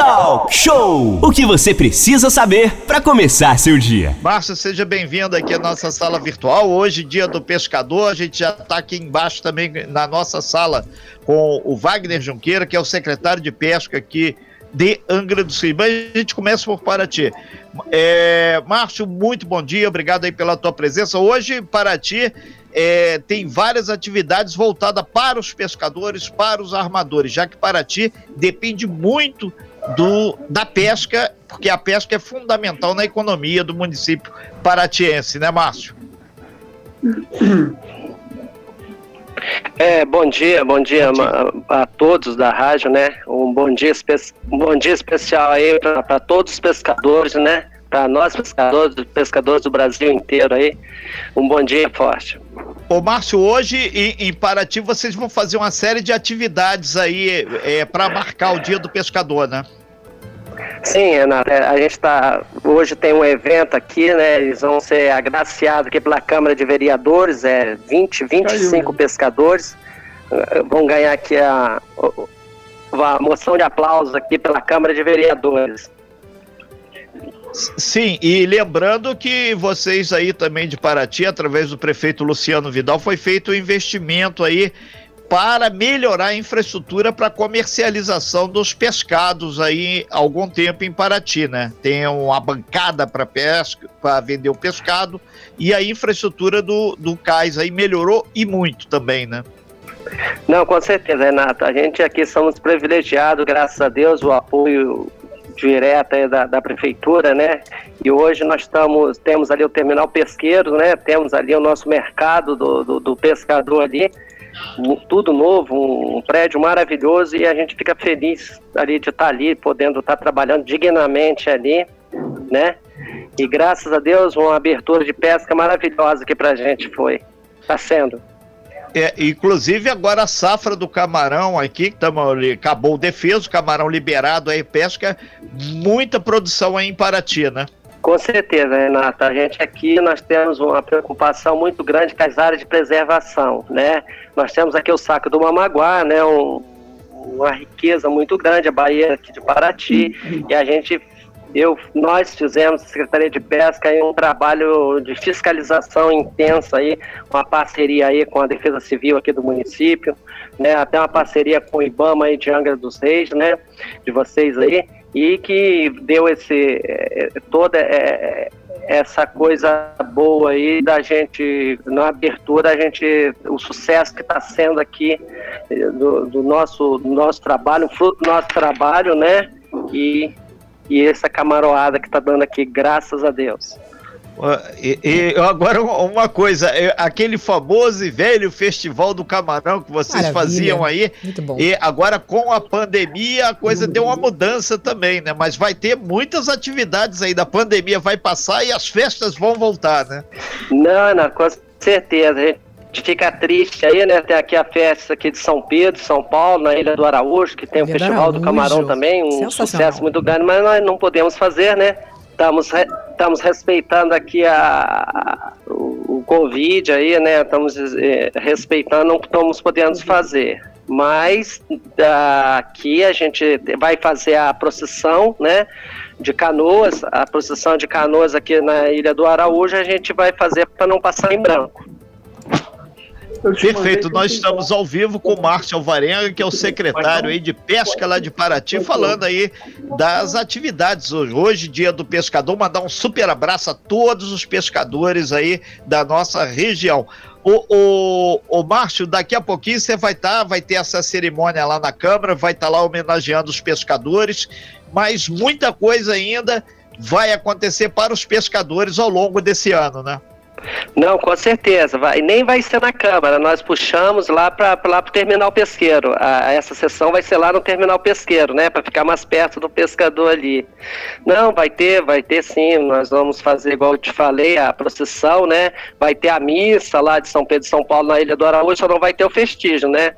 Talk Show! O que você precisa saber para começar seu dia. Márcio, seja bem-vindo aqui à nossa sala virtual. Hoje, dia do pescador, a gente já está aqui embaixo também na nossa sala com o Wagner Junqueira, que é o secretário de pesca aqui de Angra do Sul. Mas a gente começa por Paraty. É, Márcio, muito bom dia, obrigado aí pela tua presença. Hoje, Paraty é, tem várias atividades voltadas para os pescadores, para os armadores, já que Paraty depende muito do, da pesca, porque a pesca é fundamental na economia do município paratiense, né, Márcio? É, bom dia, bom dia, bom dia. A, a, todos da rádio, né? Um bom dia, um bom dia especial aí para todos os pescadores, né? Para nós pescadores, pescadores do Brasil inteiro aí. Um bom dia forte. Ô Márcio, hoje em, em Paraty vocês vão fazer uma série de atividades aí é, para marcar o dia do pescador, né? Sim, Renato, é, a gente está. Hoje tem um evento aqui, né? Eles vão ser agraciados aqui pela Câmara de Vereadores, é 20, 25 Caiu. pescadores. Eh, vão ganhar aqui a, a moção de aplauso aqui pela Câmara de Vereadores. Sim, e lembrando que vocês aí também de Paraty, através do prefeito Luciano Vidal, foi feito um investimento aí para melhorar a infraestrutura para comercialização dos pescados aí algum tempo em Paraty, né? Tem uma bancada para pesca, para vender o pescado e a infraestrutura do, do cais aí melhorou e muito também, né? Não, com certeza, Renato. A gente aqui somos privilegiados, graças a Deus, o apoio direto da, da prefeitura, né? E hoje nós estamos, temos ali o terminal pesqueiro, né? Temos ali o nosso mercado do, do, do pescador ali tudo novo, um prédio maravilhoso e a gente fica feliz ali de estar ali, podendo estar trabalhando dignamente ali, né? E graças a Deus, uma abertura de pesca maravilhosa que pra gente foi, tá sendo. É, inclusive agora a safra do camarão aqui, que tamo, acabou o defeso, camarão liberado aí, pesca, muita produção aí em Paraty, né? Com certeza, Renata. A gente aqui nós temos uma preocupação muito grande com as áreas de preservação, né? Nós temos aqui o saco do Mamaguá, né? Um, uma riqueza muito grande, a Bahia aqui de Paraty, e a gente eu, nós fizemos, Secretaria de Pesca, um trabalho de fiscalização intensa aí, uma parceria aí com a Defesa Civil aqui do município, né, até uma parceria com o IBAMA aí de Angra dos Reis, né, de vocês aí, e que deu esse eh, toda eh, essa coisa boa aí da gente na abertura a gente o sucesso que está sendo aqui eh, do, do, nosso nosso trabalho fruto do nosso trabalho né? E e essa camaroada que está dando aqui graças a Deus e, e, agora uma coisa, aquele famoso e velho festival do camarão que vocês Maravilha. faziam aí, e agora com a pandemia a coisa deu uma mudança também, né? Mas vai ter muitas atividades aí, da pandemia vai passar e as festas vão voltar, né? Não, não, com certeza. A gente fica triste aí, né? Tem aqui a festa aqui de São Pedro, São Paulo, na Ilha do Araújo, que tem o Festival do Camarão também, um sucesso muito grande, mas nós não podemos fazer, né? Estamos, re, estamos respeitando aqui a, o, o Covid aí, né? Estamos é, respeitando o que estamos podendo fazer. Mas aqui a gente vai fazer a procissão, né? De canoas, a procissão de canoas aqui na Ilha do Araújo, a gente vai fazer para não passar em branco. Perfeito, nós estamos ao vivo com o Márcio Alvarenga, que é o secretário aí de pesca lá de Paraty, falando aí das atividades hoje. Hoje, dia do pescador, mandar um super abraço a todos os pescadores aí da nossa região. O, o, o Márcio, daqui a pouquinho você vai estar, tá, vai ter essa cerimônia lá na Câmara, vai estar tá lá homenageando os pescadores, mas muita coisa ainda vai acontecer para os pescadores ao longo desse ano, né? Não, com certeza. Vai, nem vai ser na Câmara. Nós puxamos lá para lá o terminal pesqueiro. A, essa sessão vai ser lá no terminal pesqueiro, né? Para ficar mais perto do pescador ali. Não, vai ter, vai ter sim. Nós vamos fazer, igual eu te falei, a procissão, né? Vai ter a missa lá de São Pedro e São Paulo na Ilha do Araújo, só não vai ter o festígio, né?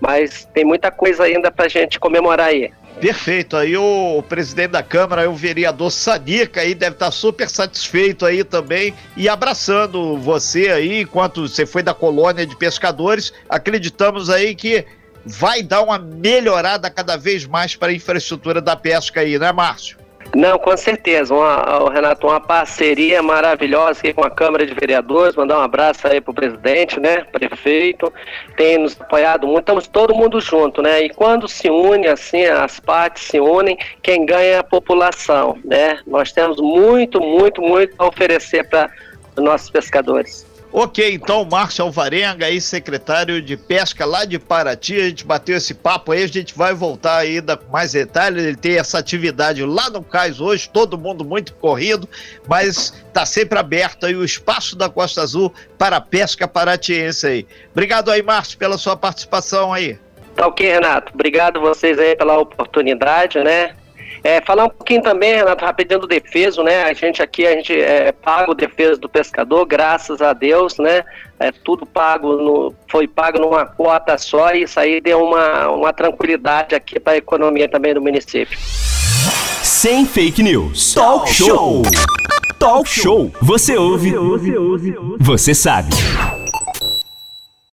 Mas tem muita coisa ainda para gente comemorar aí. Perfeito. Aí o, presidente da Câmara, o vereador Sanica aí deve estar super satisfeito aí também e abraçando você aí, enquanto você foi da colônia de pescadores, acreditamos aí que vai dar uma melhorada cada vez mais para a infraestrutura da pesca aí, né, Márcio? Não, com certeza. Uma, Renato, uma parceria maravilhosa aqui com a Câmara de Vereadores. Mandar um abraço aí pro presidente, né? Prefeito. Tem nos apoiado muito. Estamos todo mundo junto, né? E quando se une, assim, as partes se unem, quem ganha é a população, né? Nós temos muito, muito, muito a oferecer para os nossos pescadores. Ok, então, Márcio Alvarenga, aí, secretário de Pesca lá de Paraty, a gente bateu esse papo aí, a gente vai voltar ainda com mais detalhes. Ele tem essa atividade lá no cais hoje, todo mundo muito corrido, mas está sempre aberto aí o espaço da Costa Azul para a pesca paratiense aí. Obrigado aí, Márcio, pela sua participação aí. Tá ok, Renato. Obrigado vocês aí pela oportunidade, né? É, falar um pouquinho também, Renato, rapidinho do defeso, né? A gente aqui, a gente é, paga o defeso do pescador, graças a Deus, né? É, tudo pago, no, foi pago numa cota só e isso aí deu uma, uma tranquilidade aqui para a economia também do município. Sem fake news. Talk show. Talk show. Você ouve. Você sabe.